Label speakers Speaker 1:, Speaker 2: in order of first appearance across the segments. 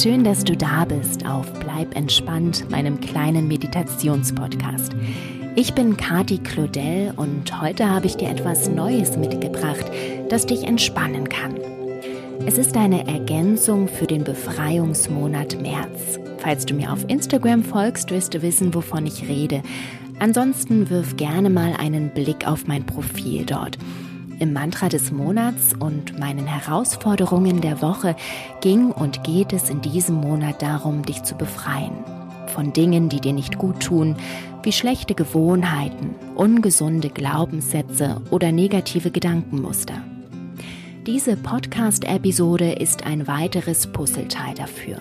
Speaker 1: Schön, dass du da bist auf Bleib entspannt, meinem kleinen Meditationspodcast. Ich bin Kati Claudel und heute habe ich dir etwas Neues mitgebracht, das dich entspannen kann. Es ist eine Ergänzung für den Befreiungsmonat März. Falls du mir auf Instagram folgst, wirst du wissen, wovon ich rede. Ansonsten wirf gerne mal einen Blick auf mein Profil dort. Im Mantra des Monats und meinen Herausforderungen der Woche ging und geht es in diesem Monat darum, dich zu befreien. Von Dingen, die dir nicht gut tun, wie schlechte Gewohnheiten, ungesunde Glaubenssätze oder negative Gedankenmuster. Diese Podcast-Episode ist ein weiteres Puzzleteil dafür.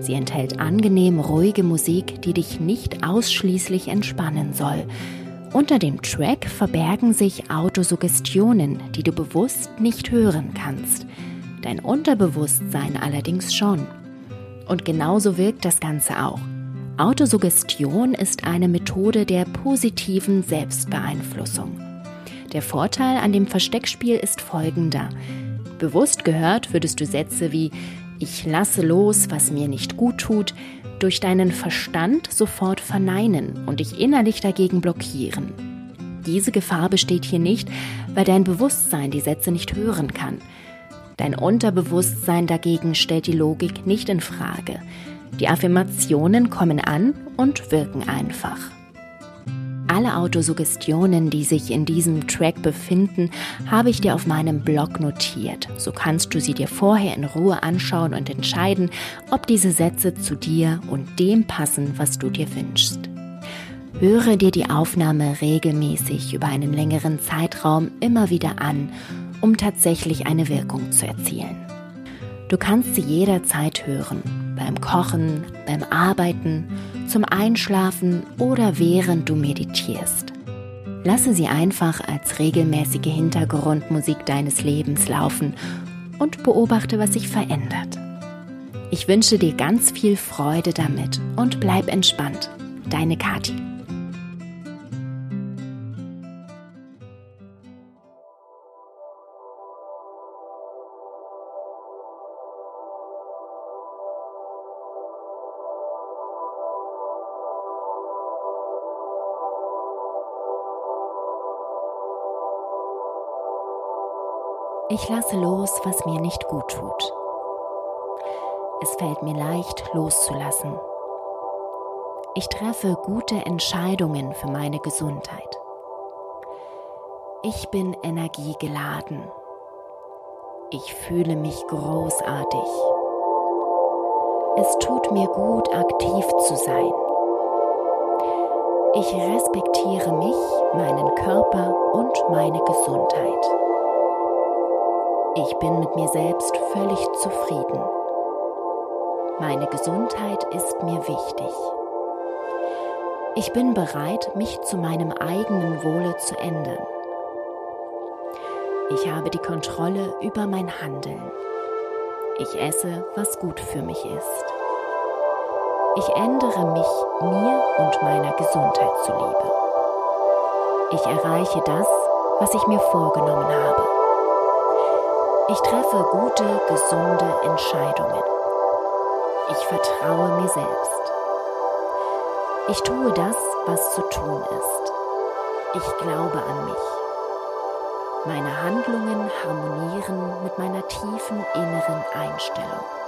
Speaker 1: Sie enthält angenehm ruhige Musik, die dich nicht ausschließlich entspannen soll, unter dem Track verbergen sich Autosuggestionen, die du bewusst nicht hören kannst. Dein Unterbewusstsein allerdings schon. Und genauso wirkt das Ganze auch. Autosuggestion ist eine Methode der positiven Selbstbeeinflussung. Der Vorteil an dem Versteckspiel ist folgender. Bewusst gehört würdest du Sätze wie Ich lasse los, was mir nicht gut tut, durch deinen Verstand sofort verneinen und dich innerlich dagegen blockieren. Diese Gefahr besteht hier nicht, weil dein Bewusstsein die Sätze nicht hören kann. Dein Unterbewusstsein dagegen stellt die Logik nicht in Frage. Die Affirmationen kommen an und wirken einfach. Alle Autosuggestionen, die sich in diesem Track befinden, habe ich dir auf meinem Blog notiert. So kannst du sie dir vorher in Ruhe anschauen und entscheiden, ob diese Sätze zu dir und dem passen, was du dir wünschst. Höre dir die Aufnahme regelmäßig über einen längeren Zeitraum immer wieder an, um tatsächlich eine Wirkung zu erzielen. Du kannst sie jederzeit hören, beim Kochen, beim Arbeiten, zum Einschlafen oder während du meditierst. Lasse sie einfach als regelmäßige Hintergrundmusik deines Lebens laufen und beobachte, was sich verändert. Ich wünsche dir ganz viel Freude damit und bleib entspannt. Deine Kathi. Ich lasse los, was mir nicht gut tut. Es fällt mir leicht loszulassen. Ich treffe gute Entscheidungen für meine Gesundheit. Ich bin energiegeladen. Ich fühle mich großartig. Es tut mir gut, aktiv zu sein. Ich respektiere mich, meinen Körper und meine Gesundheit. Ich bin mit mir selbst völlig zufrieden. Meine Gesundheit ist mir wichtig. Ich bin bereit, mich zu meinem eigenen Wohle zu ändern. Ich habe die Kontrolle über mein Handeln. Ich esse, was gut für mich ist. Ich ändere mich mir und meiner Gesundheit zuliebe. Ich erreiche das, was ich mir vorgenommen habe. Ich treffe gute, gesunde Entscheidungen. Ich vertraue mir selbst. Ich tue das, was zu tun ist. Ich glaube an mich. Meine Handlungen harmonieren mit meiner tiefen inneren Einstellung.